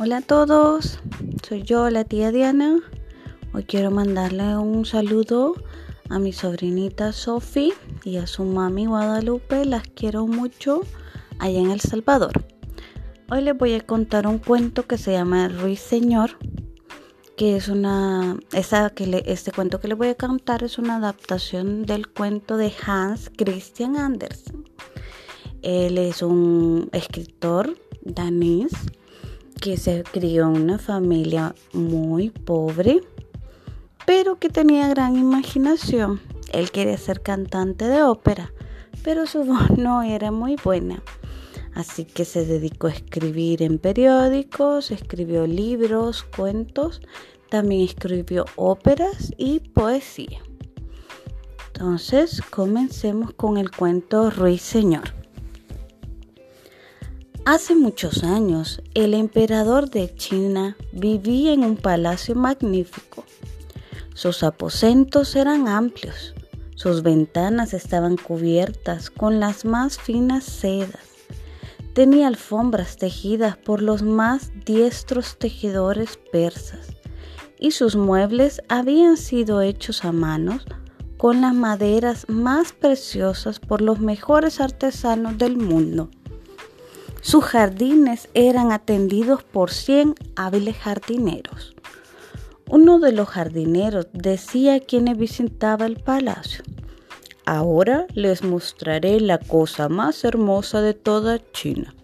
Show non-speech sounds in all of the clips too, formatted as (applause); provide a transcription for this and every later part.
Hola a todos, soy yo, la tía Diana. Hoy quiero mandarle un saludo a mi sobrinita Sophie y a su mami Guadalupe. Las quiero mucho allá en El Salvador. Hoy les voy a contar un cuento que se llama Ruiseñor, que es una, esa que este cuento que les voy a contar es una adaptación del cuento de Hans Christian Andersen. Él es un escritor danés que se crió en una familia muy pobre, pero que tenía gran imaginación. Él quería ser cantante de ópera, pero su voz (laughs) no era muy buena. Así que se dedicó a escribir en periódicos, escribió libros, cuentos, también escribió óperas y poesía. Entonces, comencemos con el cuento Ruiseñor. Hace muchos años, el emperador de China vivía en un palacio magnífico. Sus aposentos eran amplios, sus ventanas estaban cubiertas con las más finas sedas. Tenía alfombras tejidas por los más diestros tejedores persas y sus muebles habían sido hechos a manos con las maderas más preciosas por los mejores artesanos del mundo. Sus jardines eran atendidos por 100 hábiles jardineros. Uno de los jardineros decía a quienes visitaba el palacio, ahora les mostraré la cosa más hermosa de toda China.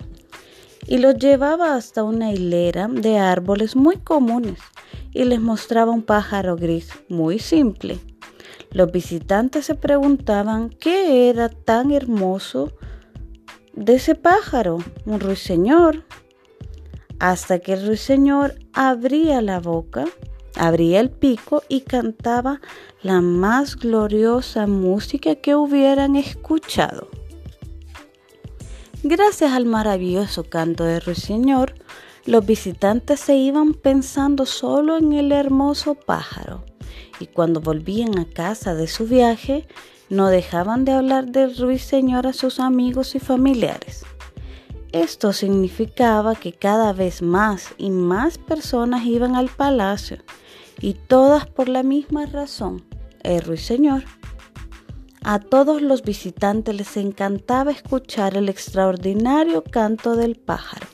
Y los llevaba hasta una hilera de árboles muy comunes y les mostraba un pájaro gris muy simple. Los visitantes se preguntaban qué era tan hermoso de ese pájaro, un ruiseñor, hasta que el ruiseñor abría la boca, abría el pico y cantaba la más gloriosa música que hubieran escuchado. Gracias al maravilloso canto del ruiseñor, los visitantes se iban pensando solo en el hermoso pájaro y cuando volvían a casa de su viaje, no dejaban de hablar del ruiseñor a sus amigos y familiares. Esto significaba que cada vez más y más personas iban al palacio, y todas por la misma razón, el ruiseñor. A todos los visitantes les encantaba escuchar el extraordinario canto del pájaro.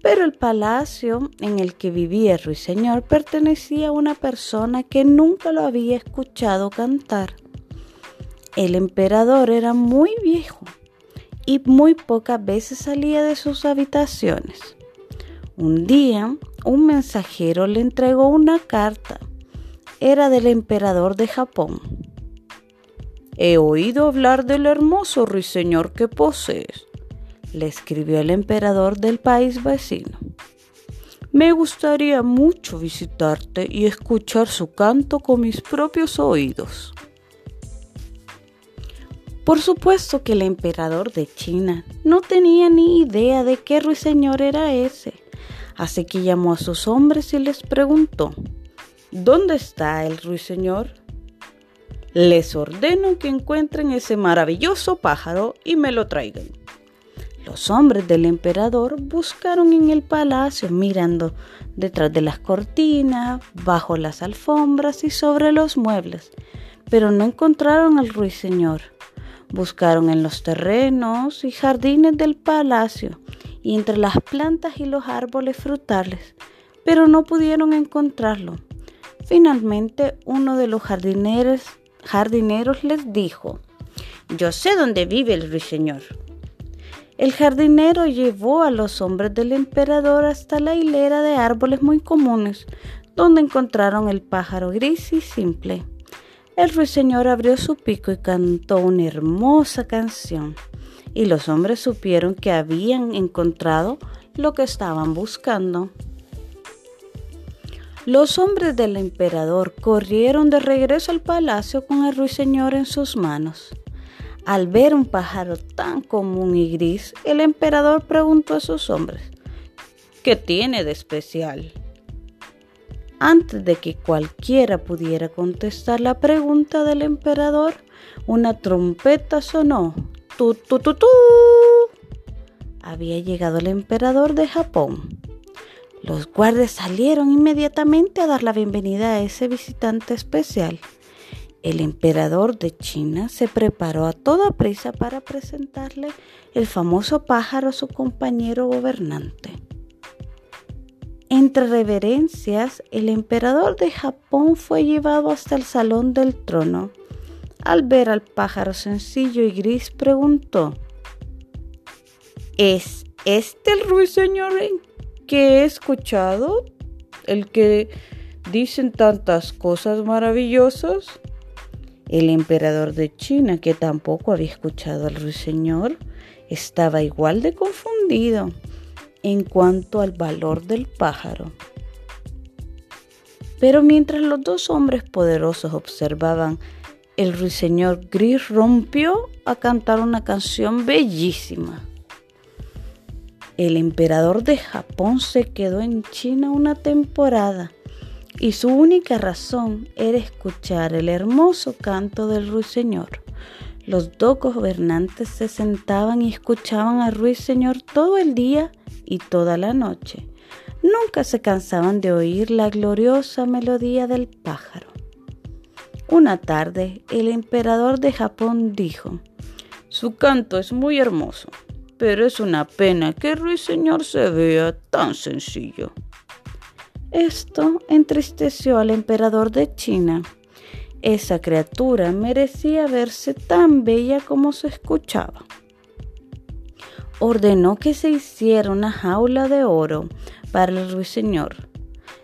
Pero el palacio en el que vivía el ruiseñor pertenecía a una persona que nunca lo había escuchado cantar. El emperador era muy viejo y muy pocas veces salía de sus habitaciones. Un día, un mensajero le entregó una carta. Era del emperador de Japón. He oído hablar del hermoso ruiseñor que posees, le escribió el emperador del país vecino. Me gustaría mucho visitarte y escuchar su canto con mis propios oídos. Por supuesto que el emperador de China no tenía ni idea de qué ruiseñor era ese, así que llamó a sus hombres y les preguntó, ¿Dónde está el ruiseñor? Les ordeno que encuentren ese maravilloso pájaro y me lo traigan. Los hombres del emperador buscaron en el palacio mirando detrás de las cortinas, bajo las alfombras y sobre los muebles, pero no encontraron al ruiseñor. Buscaron en los terrenos y jardines del palacio y entre las plantas y los árboles frutales, pero no pudieron encontrarlo. Finalmente uno de los jardineros, jardineros les dijo, yo sé dónde vive el ruiseñor. El jardinero llevó a los hombres del emperador hasta la hilera de árboles muy comunes, donde encontraron el pájaro gris y simple. El ruiseñor abrió su pico y cantó una hermosa canción, y los hombres supieron que habían encontrado lo que estaban buscando. Los hombres del emperador corrieron de regreso al palacio con el ruiseñor en sus manos. Al ver un pájaro tan común y gris, el emperador preguntó a sus hombres, ¿qué tiene de especial? Antes de que cualquiera pudiera contestar la pregunta del emperador, una trompeta sonó. ¡Tu, tu, tu! Había llegado el emperador de Japón. Los guardias salieron inmediatamente a dar la bienvenida a ese visitante especial. El emperador de China se preparó a toda prisa para presentarle el famoso pájaro a su compañero gobernante. Entre reverencias, el emperador de Japón fue llevado hasta el salón del trono. Al ver al pájaro sencillo y gris, preguntó, ¿Es este el ruiseñor que he escuchado? ¿El que dicen tantas cosas maravillosas? El emperador de China, que tampoco había escuchado al ruiseñor, estaba igual de confundido en cuanto al valor del pájaro. Pero mientras los dos hombres poderosos observaban, el ruiseñor gris rompió a cantar una canción bellísima. El emperador de Japón se quedó en China una temporada y su única razón era escuchar el hermoso canto del ruiseñor. Los dos gobernantes se sentaban y escuchaban al ruiseñor todo el día y toda la noche. Nunca se cansaban de oír la gloriosa melodía del pájaro. Una tarde, el emperador de Japón dijo, Su canto es muy hermoso, pero es una pena que ruiseñor se vea tan sencillo. Esto entristeció al emperador de China. Esa criatura merecía verse tan bella como se escuchaba ordenó que se hiciera una jaula de oro para el ruiseñor.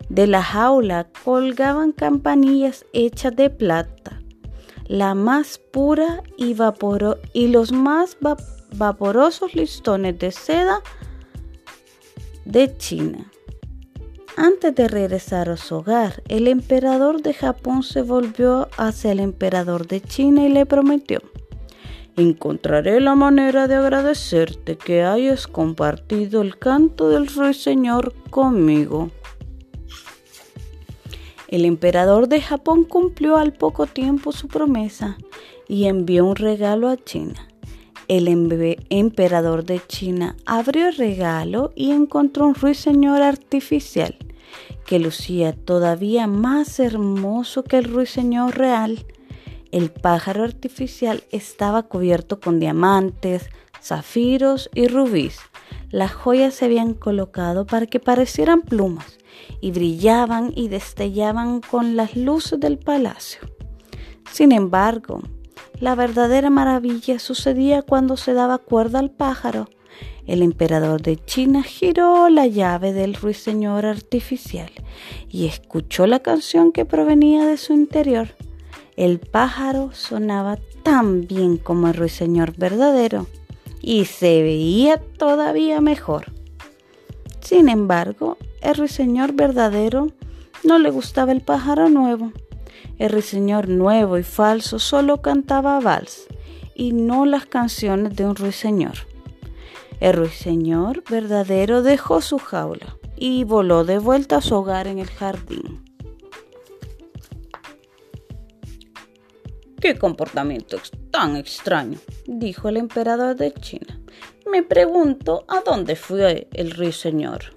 De la jaula colgaban campanillas hechas de plata, la más pura y, y los más vaporosos listones de seda de China. Antes de regresar a su hogar, el emperador de Japón se volvió hacia el emperador de China y le prometió encontraré la manera de agradecerte que hayas compartido el canto del ruiseñor conmigo. El emperador de Japón cumplió al poco tiempo su promesa y envió un regalo a China. El emperador de China abrió el regalo y encontró un ruiseñor artificial que lucía todavía más hermoso que el ruiseñor real el pájaro artificial estaba cubierto con diamantes, zafiros y rubíes. Las joyas se habían colocado para que parecieran plumas y brillaban y destellaban con las luces del palacio. Sin embargo, la verdadera maravilla sucedía cuando se daba cuerda al pájaro. El emperador de China giró la llave del ruiseñor artificial y escuchó la canción que provenía de su interior. El pájaro sonaba tan bien como el ruiseñor verdadero y se veía todavía mejor. Sin embargo, el ruiseñor verdadero no le gustaba el pájaro nuevo. El ruiseñor nuevo y falso solo cantaba vals y no las canciones de un ruiseñor. El ruiseñor verdadero dejó su jaula y voló de vuelta a su hogar en el jardín. ¡Qué comportamiento tan extraño! dijo el emperador de China. Me pregunto a dónde fue el ruiseñor.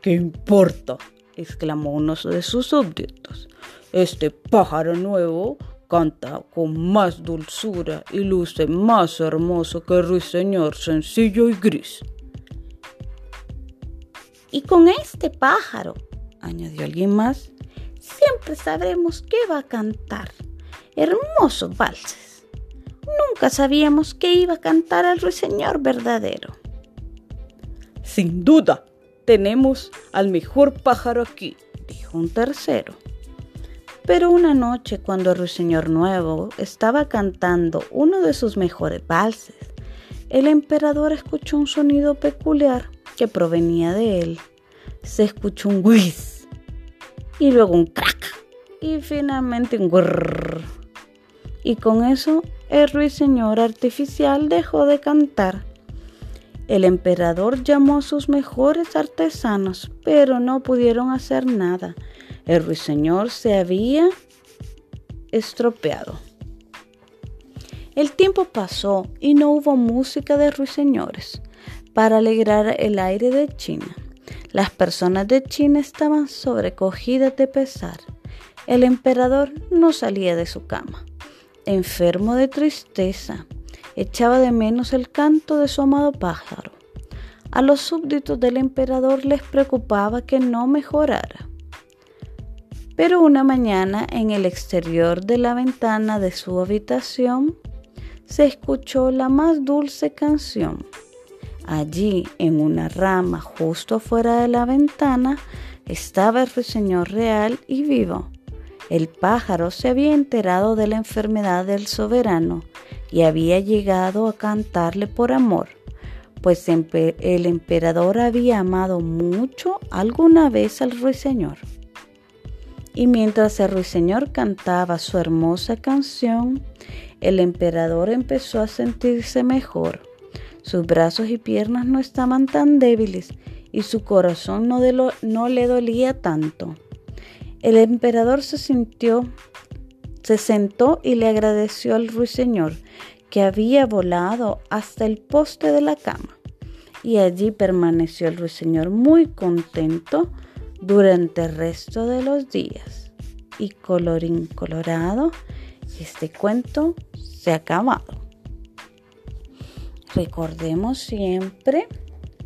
¿Qué importa? exclamó uno de sus súbditos. Este pájaro nuevo canta con más dulzura y luce más hermoso que el ruiseñor sencillo y gris. Y con este pájaro, añadió alguien más, siempre sabremos qué va a cantar hermosos valses. Nunca sabíamos que iba a cantar el ruiseñor verdadero. Sin duda, tenemos al mejor pájaro aquí, dijo un tercero. Pero una noche, cuando el ruiseñor nuevo estaba cantando uno de sus mejores valses, el emperador escuchó un sonido peculiar que provenía de él. Se escuchó un whiz y luego un crack y finalmente un y con eso el ruiseñor artificial dejó de cantar. El emperador llamó a sus mejores artesanos, pero no pudieron hacer nada. El ruiseñor se había estropeado. El tiempo pasó y no hubo música de ruiseñores para alegrar el aire de China. Las personas de China estaban sobrecogidas de pesar. El emperador no salía de su cama. Enfermo de tristeza, echaba de menos el canto de su amado pájaro. A los súbditos del emperador les preocupaba que no mejorara. Pero una mañana en el exterior de la ventana de su habitación se escuchó la más dulce canción. Allí, en una rama justo fuera de la ventana, estaba el ruiseñor real y vivo. El pájaro se había enterado de la enfermedad del soberano y había llegado a cantarle por amor, pues el emperador había amado mucho alguna vez al ruiseñor. Y mientras el ruiseñor cantaba su hermosa canción, el emperador empezó a sentirse mejor. Sus brazos y piernas no estaban tan débiles y su corazón no, le dolía tanto. El emperador se sintió, se sentó y le agradeció al ruiseñor que había volado hasta el poste de la cama. Y allí permaneció el ruiseñor muy contento durante el resto de los días. Y colorín colorado, este cuento se ha acabado. Recordemos siempre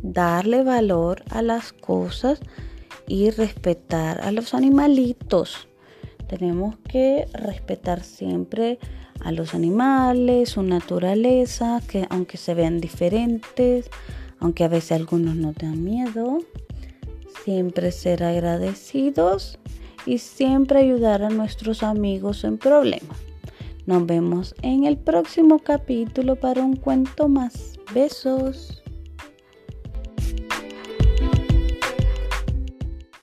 darle valor a las cosas y respetar a los animalitos. Tenemos que respetar siempre a los animales, su naturaleza, que aunque se vean diferentes, aunque a veces algunos no tengan miedo, siempre ser agradecidos y siempre ayudar a nuestros amigos en problemas. Nos vemos en el próximo capítulo para un cuento más. Besos.